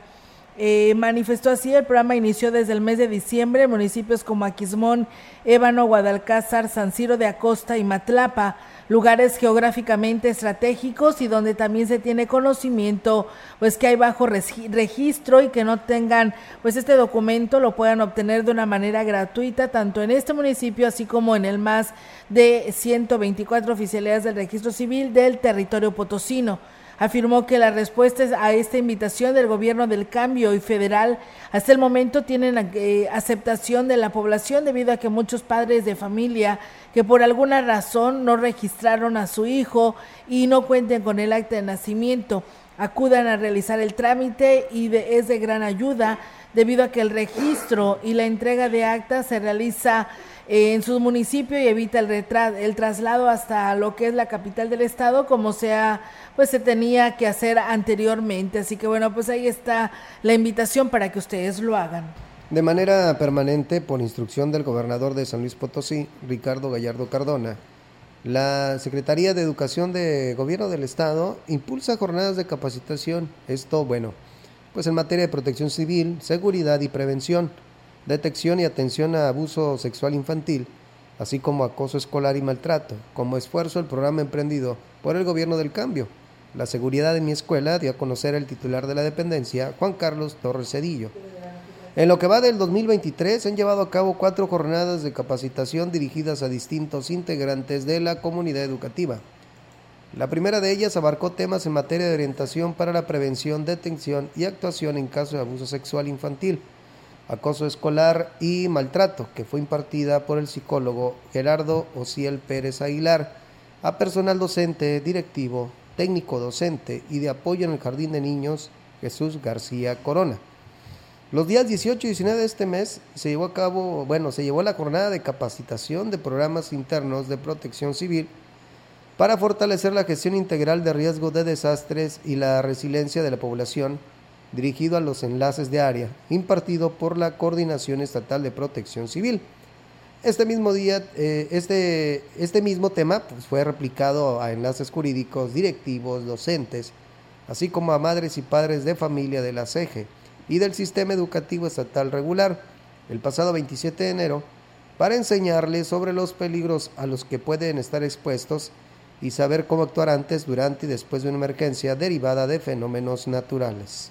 Eh, manifestó así, el programa inició desde el mes de diciembre en municipios como Aquismón, Ébano, Guadalcázar, San Ciro de Acosta y Matlapa, lugares geográficamente estratégicos y donde también se tiene conocimiento pues que hay bajo registro y que no tengan pues este documento lo puedan obtener de una manera gratuita tanto en este municipio así como en el más de 124 oficialidades del registro civil del territorio potosino afirmó que la respuesta a esta invitación del gobierno del cambio y federal hasta el momento tienen eh, aceptación de la población debido a que muchos padres de familia que por alguna razón no registraron a su hijo y no cuenten con el acta de nacimiento acudan a realizar el trámite y es de gran ayuda debido a que el registro y la entrega de actas se realiza en su municipio y evita el, el traslado hasta lo que es la capital del estado como sea pues se tenía que hacer anteriormente. Así que bueno pues ahí está la invitación para que ustedes lo hagan. De manera permanente por instrucción del gobernador de San Luis Potosí Ricardo Gallardo Cardona la Secretaría de Educación de Gobierno del Estado impulsa jornadas de capacitación. Esto bueno pues en materia de protección civil seguridad y prevención detección y atención a abuso sexual infantil, así como acoso escolar y maltrato. Como esfuerzo, el programa emprendido por el Gobierno del Cambio, La Seguridad de mi Escuela, dio a conocer el titular de la dependencia, Juan Carlos Torres Cedillo. En lo que va del 2023, se han llevado a cabo cuatro jornadas de capacitación dirigidas a distintos integrantes de la comunidad educativa. La primera de ellas abarcó temas en materia de orientación para la prevención, detención y actuación en caso de abuso sexual infantil acoso escolar y maltrato, que fue impartida por el psicólogo Gerardo Ociel Pérez Aguilar a personal docente, directivo, técnico docente y de apoyo en el Jardín de Niños Jesús García Corona. Los días 18 y 19 de este mes se llevó a cabo, bueno, se llevó la jornada de capacitación de programas internos de protección civil para fortalecer la gestión integral de riesgo de desastres y la resiliencia de la población, dirigido a los enlaces de área, impartido por la Coordinación Estatal de Protección Civil. Este mismo día, eh, este, este mismo tema pues, fue replicado a enlaces jurídicos, directivos, docentes, así como a madres y padres de familia de la CEGE y del Sistema Educativo Estatal Regular, el pasado 27 de enero, para enseñarles sobre los peligros a los que pueden estar expuestos y saber cómo actuar antes, durante y después de una emergencia derivada de fenómenos naturales.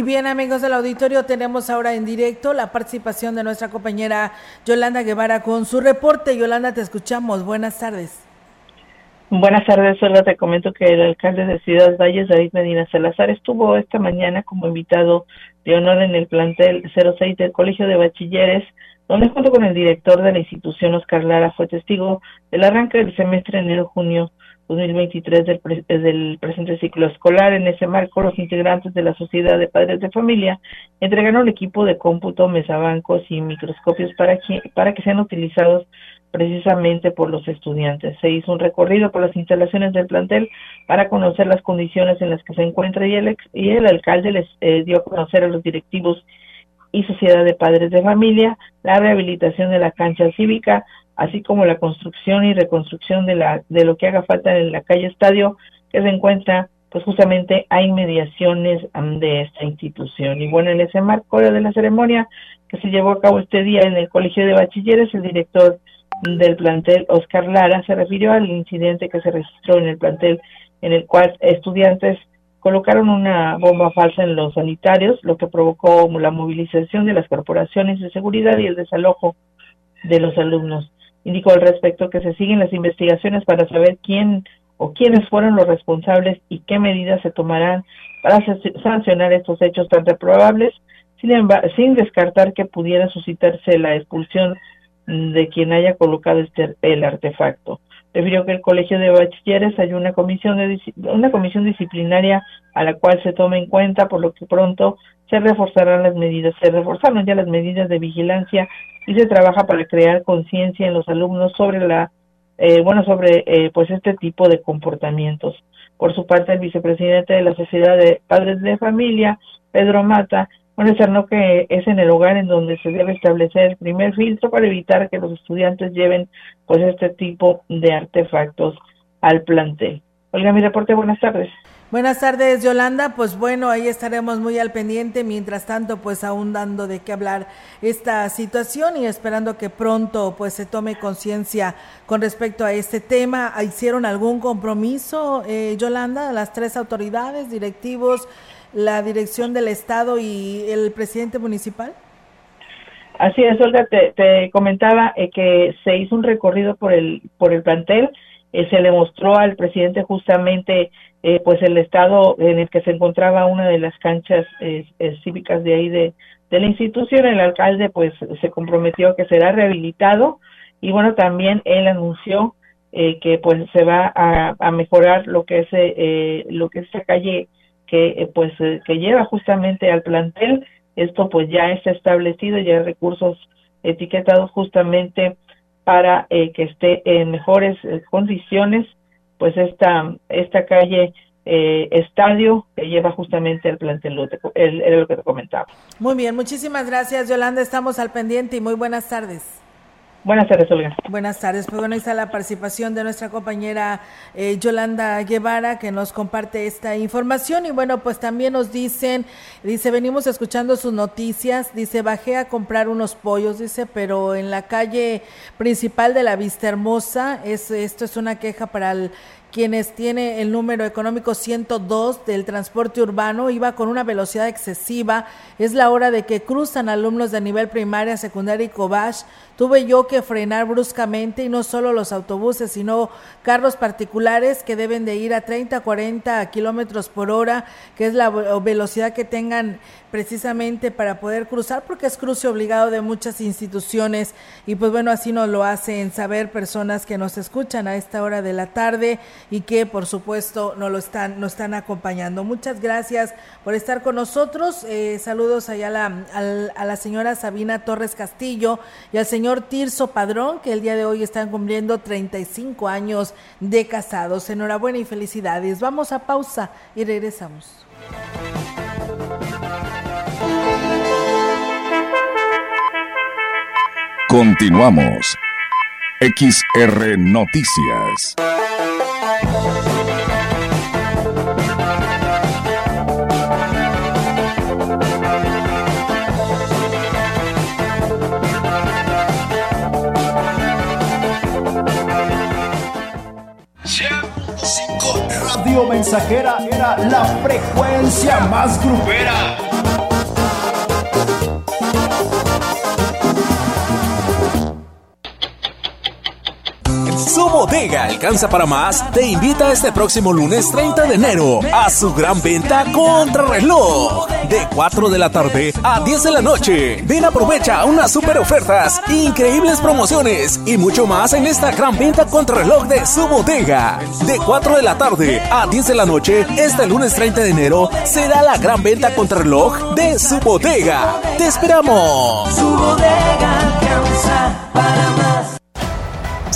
Y bien, amigos del auditorio, tenemos ahora en directo la participación de nuestra compañera Yolanda Guevara con su reporte. Yolanda, te escuchamos. Buenas tardes. Buenas tardes, solo te comento que el alcalde de Ciudad Valles, David Medina Salazar, estuvo esta mañana como invitado de honor en el plantel 06 del Colegio de Bachilleres, donde junto con el director de la institución, Oscar Lara, fue testigo del arranque del semestre enero-junio 2023 del, del presente ciclo escolar. En ese marco, los integrantes de la Sociedad de Padres de Familia entregaron equipo de cómputo, mesabancos y microscopios para que, para que sean utilizados precisamente por los estudiantes. Se hizo un recorrido por las instalaciones del plantel para conocer las condiciones en las que se encuentra y el, y el alcalde les eh, dio a conocer a los directivos y Sociedad de Padres de Familia la rehabilitación de la cancha cívica, así como la construcción y reconstrucción de, la, de lo que haga falta en la calle Estadio, que se encuentra pues justamente a inmediaciones de esta institución. Y bueno, en ese marco de la ceremonia que se llevó a cabo este día en el Colegio de Bachilleres, el director del plantel Oscar Lara se refirió al incidente que se registró en el plantel en el cual estudiantes colocaron una bomba falsa en los sanitarios, lo que provocó la movilización de las corporaciones de seguridad y el desalojo de los alumnos. Indicó al respecto que se siguen las investigaciones para saber quién o quiénes fueron los responsables y qué medidas se tomarán para sancionar estos hechos tan reprobables, sin, sin descartar que pudiera suscitarse la expulsión de quien haya colocado este, el artefacto. Refirió que el Colegio de Bachilleres hay una comisión, de, una comisión disciplinaria a la cual se toma en cuenta, por lo que pronto se reforzarán las medidas, se reforzaron ya las medidas de vigilancia y se trabaja para crear conciencia en los alumnos sobre la eh, bueno sobre eh, pues este tipo de comportamientos. Por su parte el vicepresidente de la sociedad de padres de familia Pedro Mata no que es en el hogar en donde se debe establecer el primer filtro para evitar que los estudiantes lleven pues este tipo de artefactos al plantel. Oiga, mi reporte, buenas tardes. Buenas tardes, Yolanda. Pues bueno, ahí estaremos muy al pendiente. Mientras tanto, pues aún dando de qué hablar esta situación y esperando que pronto pues se tome conciencia con respecto a este tema. ¿Hicieron algún compromiso, eh, Yolanda, las tres autoridades, directivos, la dirección del Estado y el presidente municipal? Así es, Olga, te, comentaba eh, que se hizo un recorrido por el, por el plantel eh, se le mostró al presidente justamente eh, pues el estado en el que se encontraba una de las canchas eh, cívicas de ahí de, de la institución el alcalde pues se comprometió que será rehabilitado y bueno también él anunció que pues se va a, a mejorar lo que es lo que es esa calle que pues que lleva justamente al plantel esto pues ya está establecido ya hay recursos etiquetados justamente para eh, que esté en mejores eh, condiciones, pues esta, esta calle eh, estadio que lleva justamente el plantel, era lo que te comentaba. Muy bien, muchísimas gracias Yolanda, estamos al pendiente y muy buenas tardes. Buenas tardes, Olga. Buenas tardes. Pues bueno, está la participación de nuestra compañera eh, Yolanda Guevara que nos comparte esta información. Y bueno, pues también nos dicen, dice, venimos escuchando sus noticias, dice, bajé a comprar unos pollos, dice, pero en la calle principal de la Vista Hermosa, es, esto es una queja para quienes tiene el número económico 102 del transporte urbano, iba con una velocidad excesiva. Es la hora de que cruzan alumnos de nivel primaria, secundaria y Cobach. Tuve yo que frenar bruscamente y no solo los autobuses, sino carros particulares que deben de ir a 30, 40 kilómetros por hora, que es la velocidad que tengan precisamente para poder cruzar, porque es cruce obligado de muchas instituciones y pues bueno, así nos lo hacen saber personas que nos escuchan a esta hora de la tarde y que por supuesto nos lo están, nos están acompañando. Muchas gracias por estar con nosotros. Eh, saludos allá a la, a la señora Sabina Torres Castillo y al señor Tirso Padrón, que el día de hoy están cumpliendo 35 años de casados. Enhorabuena y felicidades. Vamos a pausa y regresamos. Continuamos. XR Noticias. Mensajera era la frecuencia más grupera. Bodega alcanza para más. Te invita este próximo lunes 30 de enero a su gran venta contra reloj. De 4 de la tarde a 10 de la noche. Ven, aprovecha unas super ofertas, increíbles promociones y mucho más en esta gran venta contra reloj de su bodega. De 4 de la tarde a 10 de la noche, este lunes 30 de enero será la gran venta contra reloj de su bodega. ¡Te esperamos! Su bodega para más.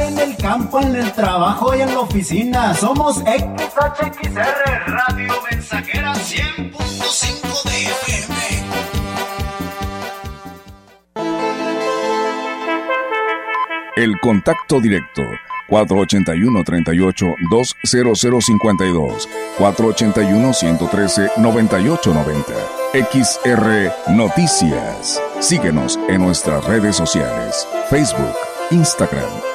En el campo, en el trabajo y en la oficina. Somos XHXR Radio Mensajera 100.5 de FM. El contacto directo 481-38-20052, 481-113-9890. XR Noticias. Síguenos en nuestras redes sociales, Facebook, Instagram,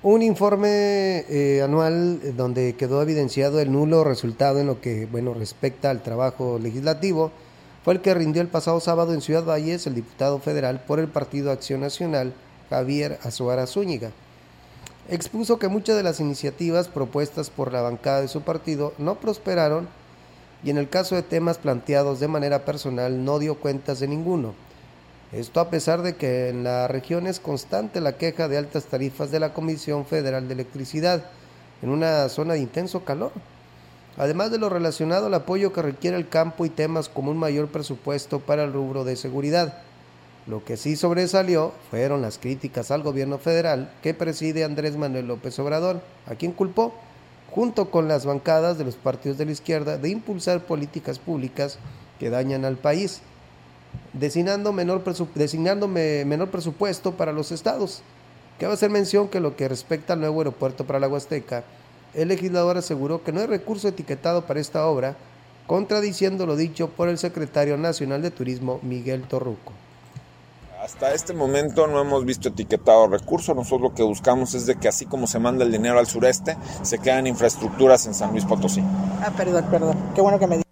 Un informe eh, anual eh, donde quedó evidenciado el nulo resultado en lo que bueno respecta al trabajo legislativo fue el que rindió el pasado sábado en Ciudad Valles el diputado federal por el Partido Acción Nacional, Javier Azuara Zúñiga. Expuso que muchas de las iniciativas propuestas por la bancada de su partido no prosperaron y en el caso de temas planteados de manera personal no dio cuentas de ninguno. Esto a pesar de que en la región es constante la queja de altas tarifas de la Comisión Federal de Electricidad en una zona de intenso calor. Además de lo relacionado al apoyo que requiere el campo y temas como un mayor presupuesto para el rubro de seguridad. Lo que sí sobresalió fueron las críticas al gobierno federal que preside Andrés Manuel López Obrador, a quien culpó, junto con las bancadas de los partidos de la izquierda, de impulsar políticas públicas que dañan al país designando menor, designando menor presupuesto para los estados. Cabe hacer mención que lo que respecta al nuevo aeropuerto para la Huasteca, el legislador aseguró que no hay recurso etiquetado para esta obra, contradiciendo lo dicho por el secretario nacional de Turismo, Miguel Torruco. Hasta este momento no hemos visto etiquetado recurso. Nosotros lo que buscamos es de que así como se manda el dinero al sureste, se quedan infraestructuras en San Luis Potosí. Ah, perdón, perdón. Qué bueno que me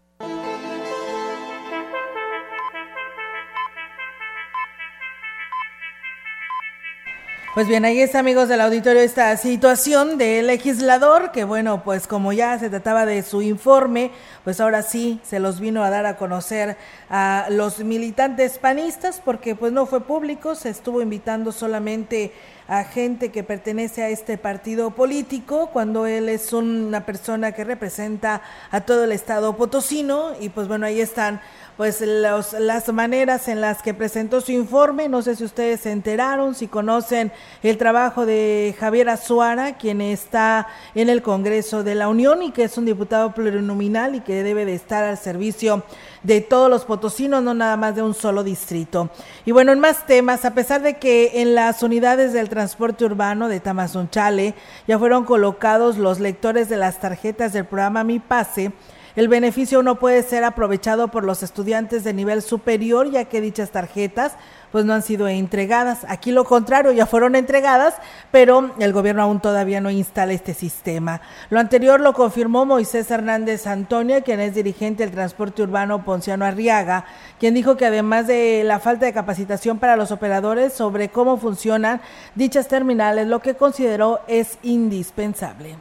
Pues bien, ahí está, amigos del auditorio, esta situación del legislador, que bueno, pues como ya se trataba de su informe, pues ahora sí se los vino a dar a conocer a los militantes panistas, porque pues no fue público, se estuvo invitando solamente a gente que pertenece a este partido político, cuando él es una persona que representa a todo el estado potosino, y pues bueno, ahí están pues los, las maneras en las que presentó su informe. No sé si ustedes se enteraron, si conocen el trabajo de Javier Azuara, quien está en el Congreso de la Unión y que es un diputado plurinominal y que debe de estar al servicio de todos los potosinos, no nada más de un solo distrito. Y bueno, en más temas, a pesar de que en las unidades del transporte urbano de Tamazunchale. Ya fueron colocados los lectores de las tarjetas del programa Mi Pase, el beneficio no puede ser aprovechado por los estudiantes de nivel superior, ya que dichas tarjetas pues no han sido entregadas. Aquí lo contrario, ya fueron entregadas, pero el gobierno aún todavía no instala este sistema. Lo anterior lo confirmó Moisés Hernández Antonio, quien es dirigente del transporte urbano Ponciano Arriaga, quien dijo que además de la falta de capacitación para los operadores sobre cómo funcionan dichas terminales, lo que consideró es indispensable.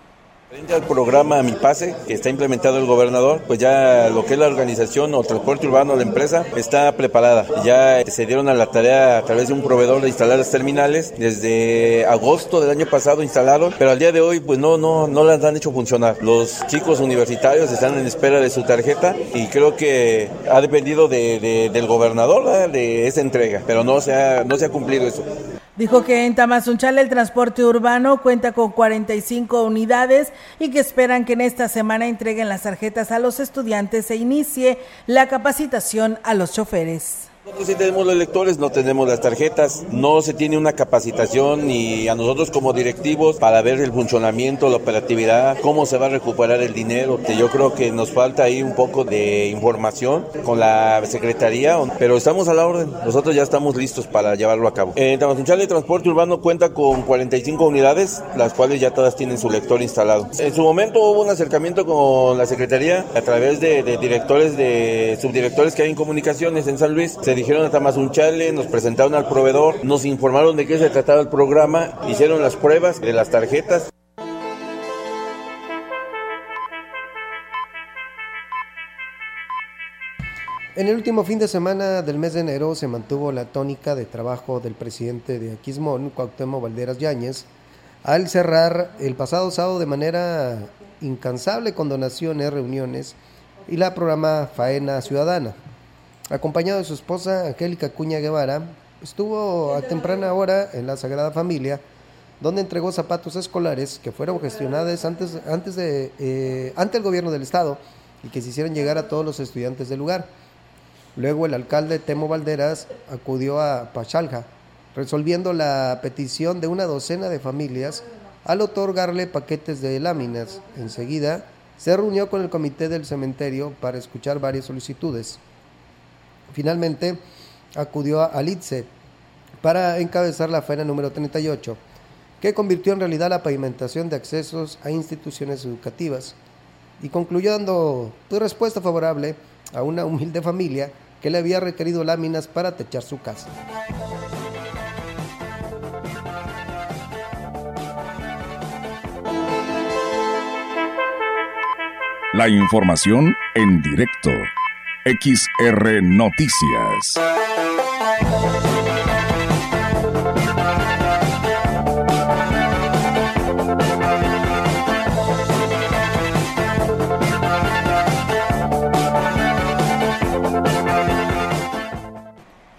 Frente al programa Mi Pase, que está implementado el gobernador, pues ya lo que es la organización o transporte urbano de la empresa está preparada. Ya se dieron a la tarea a través de un proveedor de instalar las terminales. Desde agosto del año pasado instalaron, pero al día de hoy pues no, no, no las han hecho funcionar. Los chicos universitarios están en espera de su tarjeta y creo que ha dependido de, del gobernador de esa entrega, pero no se ha, no se ha cumplido eso. Dijo que en Tamazunchale el transporte urbano cuenta con 45 unidades y que esperan que en esta semana entreguen las tarjetas a los estudiantes e inicie la capacitación a los choferes. Nosotros sí tenemos los lectores, no tenemos las tarjetas, no se tiene una capacitación ni a nosotros como directivos para ver el funcionamiento, la operatividad, cómo se va a recuperar el dinero. Yo creo que nos falta ahí un poco de información con la Secretaría, pero estamos a la orden, nosotros ya estamos listos para llevarlo a cabo. En Tamazunchal el transporte urbano cuenta con 45 unidades, las cuales ya todas tienen su lector instalado. En su momento hubo un acercamiento con la Secretaría a través de, directores, de subdirectores que hay en comunicaciones en San Luis. Dijeron a Tamazunchale, nos presentaron al proveedor, nos informaron de qué se trataba el programa, hicieron las pruebas de las tarjetas. En el último fin de semana del mes de enero se mantuvo la tónica de trabajo del presidente de Aquismón, Cuauhtémoc Valderas Yáñez, al cerrar el pasado sábado de manera incansable con donaciones, reuniones y la programa Faena Ciudadana. Acompañado de su esposa Angélica Cuña Guevara, estuvo a temprana hora en la Sagrada Familia, donde entregó zapatos escolares que fueron gestionados antes, antes de, eh, ante el gobierno del estado y que se hicieron llegar a todos los estudiantes del lugar. Luego el alcalde Temo Valderas acudió a Pachalja, resolviendo la petición de una docena de familias al otorgarle paquetes de láminas. Enseguida se reunió con el comité del cementerio para escuchar varias solicitudes. Finalmente acudió a Litze para encabezar la faena número 38, que convirtió en realidad la pavimentación de accesos a instituciones educativas y concluyó dando tu respuesta favorable a una humilde familia que le había requerido láminas para techar su casa. La información en directo. XR Noticias.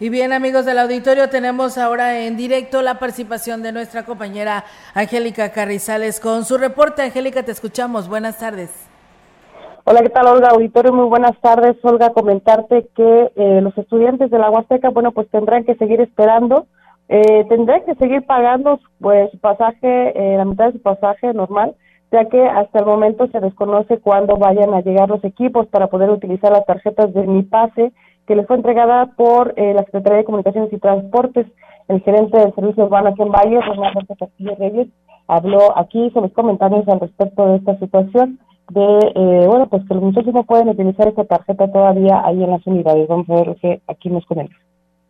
Y bien amigos del auditorio, tenemos ahora en directo la participación de nuestra compañera Angélica Carrizales con su reporte. Angélica, te escuchamos. Buenas tardes. Hola, ¿qué tal, Olga? Auditorio, muy buenas tardes. Olga, comentarte que eh, los estudiantes de la Huasteca, bueno, pues tendrán que seguir esperando, eh, tendrán que seguir pagando pues su pasaje, eh, la mitad de su pasaje normal, ya que hasta el momento se desconoce cuándo vayan a llegar los equipos para poder utilizar las tarjetas de Mi Pase que les fue entregada por eh, la Secretaría de Comunicaciones y Transportes. El gerente del Servicio Urbano aquí en Valle, Renato Castillo Reyes, habló aquí sobre los comentarios al respecto de esta situación de, eh, bueno, pues que los muchachos no pueden utilizar esta tarjeta todavía ahí en las unidades. Vamos a ver lo que aquí nos comenta.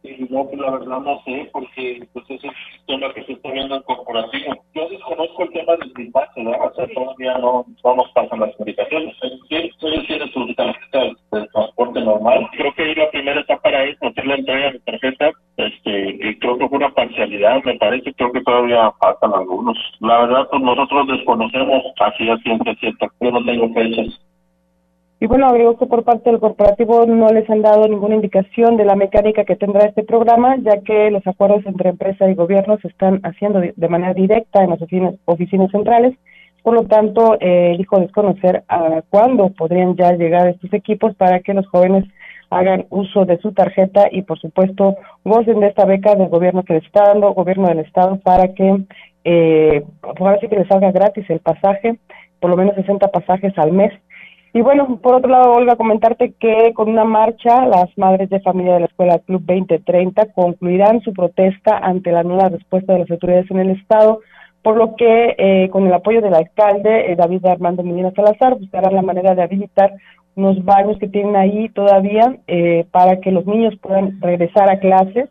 Y no, pues la verdad no sé, porque pues ese es un tema que se está viendo en corporativo. Yo desconozco el tema del dispatch, ¿no? O sea, todavía no, no nos pasan las comunicaciones. Ellos tienen su tarjeta de transporte normal. Creo que ahí la primera etapa era eso, hacer la entrega de tarjeta, y creo que fue una parcialidad, me parece, creo que todavía faltan algunos. La verdad, pues nosotros desconocemos así a ciencia cierta, yo no tengo fechas. Y bueno, agregó que por parte del corporativo no les han dado ninguna indicación de la mecánica que tendrá este programa, ya que los acuerdos entre empresa y gobierno se están haciendo de manera directa en las oficinas, oficinas centrales. Por lo tanto, eh, dijo desconocer a cuándo podrían ya llegar estos equipos para que los jóvenes hagan uso de su tarjeta y, por supuesto, gocen de esta beca del gobierno que les está dando, gobierno del Estado, para que, eh, pues ahora sí que les salga gratis el pasaje, por lo menos 60 pasajes al mes. Y bueno, por otro lado, Olga, comentarte que con una marcha, las madres de familia de la Escuela Club 2030 concluirán su protesta ante la nueva respuesta de las autoridades en el Estado, por lo que eh, con el apoyo del alcalde eh, David Armando Medina Salazar buscarán la manera de habilitar unos baños que tienen ahí todavía eh, para que los niños puedan regresar a clases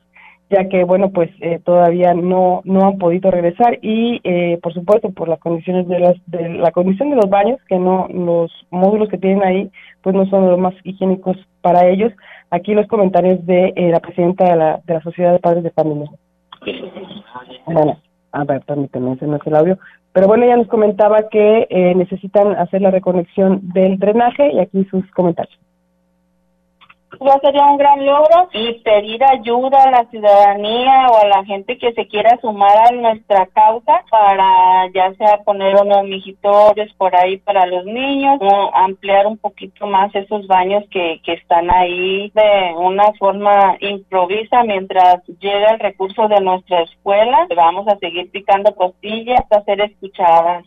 ya que bueno pues eh, todavía no no han podido regresar y eh, por supuesto por las condiciones de las de la condición de los baños que no los módulos que tienen ahí pues no son los más higiénicos para ellos. Aquí los comentarios de eh, la presidenta de la de la sociedad de padres de familia. Bueno a ver permíteme ese no es el audio pero bueno ella nos comentaba que necesitan hacer la reconexión del drenaje y aquí sus comentarios ya sería un gran logro y pedir ayuda a la ciudadanía o a la gente que se quiera sumar a nuestra causa para ya sea poner unos mijitorios por ahí para los niños o ampliar un poquito más esos baños que, que están ahí de una forma improvisa mientras llega el recurso de nuestra escuela. Vamos a seguir picando costillas hasta ser escuchadas.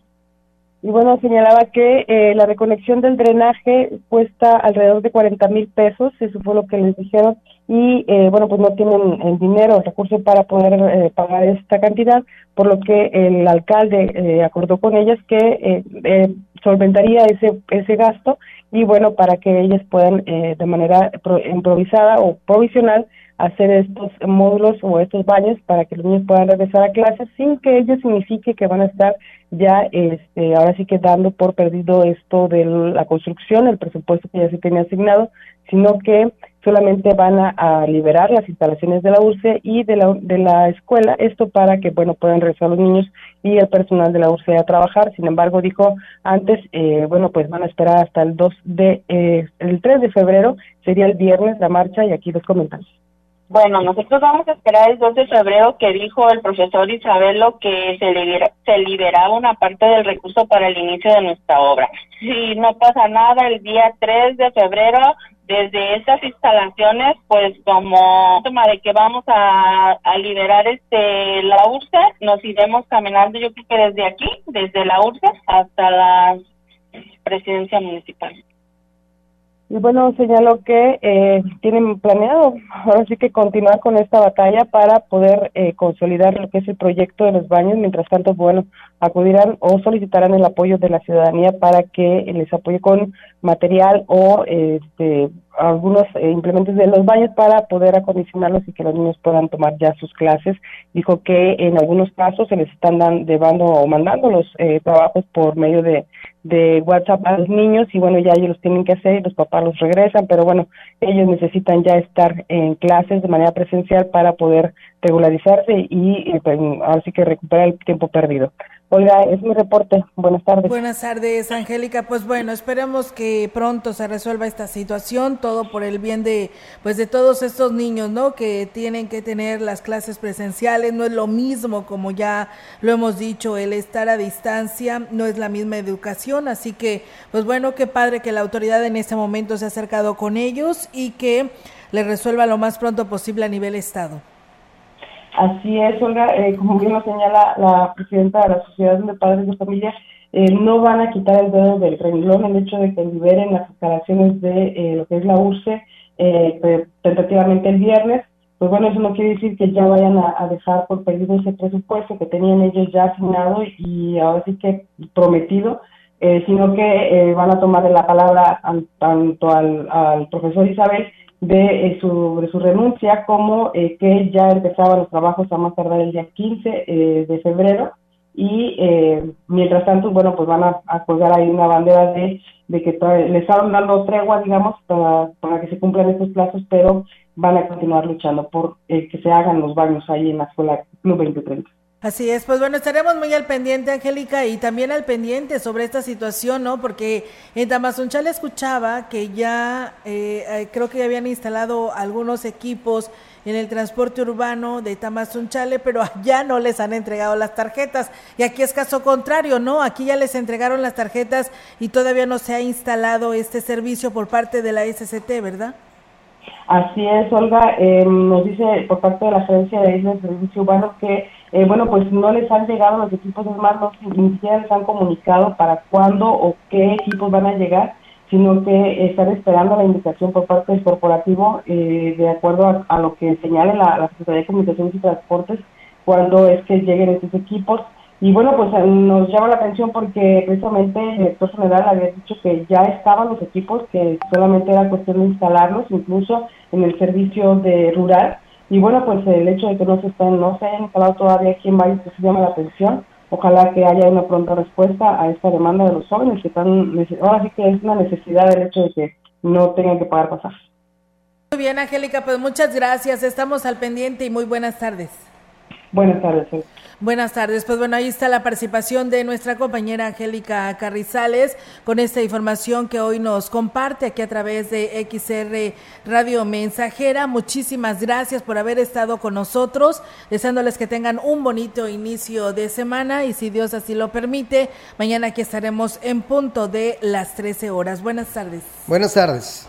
Y bueno, señalaba que eh, la reconexión del drenaje cuesta alrededor de 40 mil pesos, eso fue lo que les dijeron, y eh, bueno, pues no tienen el dinero, el recurso para poder eh, pagar esta cantidad, por lo que el alcalde eh, acordó con ellas que eh, eh, solventaría ese, ese gasto y bueno, para que ellas puedan de manera pro- improvisada o provisional hacer estos módulos o estos baños para que los niños puedan regresar a clases sin que ello signifique que van a estar ya este ahora sí que dando por perdido esto de la construcción, el presupuesto que ya se tenía asignado, sino que solamente van a, liberar las instalaciones de la URCE y de la, de la escuela, esto para que bueno puedan regresar los niños y el personal de la URCE a trabajar. Sin embargo, dijo antes, eh, bueno, pues van a esperar hasta el 2 de, eh, el 3 de febrero, sería el viernes la marcha y aquí los comentarios. Bueno, nosotros vamos a esperar el 2 de febrero que dijo el profesor Isabelo que se, libera, se liberaba una parte del recurso para el inicio de nuestra obra. Si no pasa nada, el día 3 de febrero, desde estas instalaciones, pues como toma de que vamos a, a liberar este la URSE, nos iremos caminando yo creo que desde aquí, desde la URSE hasta la presidencia municipal. Y bueno, señaló que eh, tienen planeado ahora sí que continuar con esta batalla para poder eh, consolidar lo que es el proyecto de los baños. Mientras tanto, bueno, acudirán o solicitarán el apoyo de la ciudadanía para que les apoye con material o este, algunos eh, implementos de los baños para poder acondicionarlos y que los niños puedan tomar ya sus clases. Dijo que en algunos casos se les están dan, llevando o mandando los eh, trabajos por medio de, de WhatsApp a los niños y bueno, ya ellos los tienen que hacer y los papás los regresan, pero bueno, ellos necesitan ya estar en clases de manera presencial para poder regularizarse y, y pues, ahora sí que recuperar el tiempo perdido. Oiga, es mi reporte. Buenas tardes. Buenas tardes, Angélica. Pues bueno, esperemos que pronto se resuelva esta situación, todo por el bien de pues de todos estos niños, ¿no? Que tienen que tener las clases presenciales, no es lo mismo como ya lo hemos dicho, el estar a distancia no es la misma educación, así que pues bueno, qué padre que la autoridad en este momento se ha acercado con ellos y que le resuelva lo más pronto posible a nivel estado. Así es, Olga, eh, como bien lo señala la presidenta de la Sociedad de Padres de Familia, eh, no van a quitar el dedo del renglón el hecho de que liberen las instalaciones de eh, lo que es la URCE eh, tentativamente el viernes. Pues bueno, eso no quiere decir que ya vayan a, dejar por perdido ese presupuesto que tenían ellos ya asignado y ahora sí que prometido, eh, sino que van a tomar la palabra an- tanto al, al profesor Isabel de, eh, su, su renuncia como eh, que ya empezaban los trabajos a más tardar el día 15 eh, de febrero y mientras tanto, bueno, pues van a, colgar ahí una bandera de, de que les estaban dando tregua, digamos, para, para que se cumplan estos plazos, pero van a continuar luchando por que se hagan los baños ahí en la escuela Club 2030. Así es, pues bueno, estaremos muy al pendiente, Angélica, y también al pendiente sobre esta situación, ¿no? Porque en Tamazunchale escuchaba que ya, eh, eh, creo que ya habían instalado algunos equipos en el transporte urbano de Tamazunchale, pero allá no les han entregado las tarjetas. Y aquí es caso contrario, ¿no? Aquí ya les entregaron las tarjetas y todavía no se ha instalado este servicio por parte de la SCT, ¿verdad? Así es, Olga, eh, nos dice por parte de la Agencia de Islas de Servicio Urbano que eh, bueno, pues no les han llegado los equipos, es más, no, ni siquiera les han comunicado para cuándo o qué equipos van a llegar, sino que están esperando la indicación por parte del corporativo, eh, de acuerdo a, lo que señale la, Secretaría de Comunicaciones y Transportes, cuándo es que lleguen estos equipos. Y bueno, pues eh, nos llama la atención porque precisamente el director general había dicho que ya estaban los equipos, que solamente era cuestión de instalarlos, incluso en el servicio de rural y bueno, pues el hecho de que no se estén, no se hayan instalado todavía aquí en Valles, pues llama la atención. Ojalá que haya una pronta respuesta a esta demanda de los jóvenes que están, ahora sí que es una necesidad el hecho de que no tengan que pagar pasajes. Muy bien, Angélica, pues muchas gracias. Estamos al pendiente y muy buenas tardes. Buenas tardes. Buenas tardes. Pues bueno, ahí está la participación de nuestra compañera Angélica Carrizales con esta información que hoy nos comparte aquí a través de XR Radio Mensajera. Muchísimas gracias por haber estado con nosotros, deseándoles que tengan un bonito inicio de semana y si Dios así lo permite, mañana aquí estaremos en punto de las 13 horas. Buenas tardes. Buenas tardes.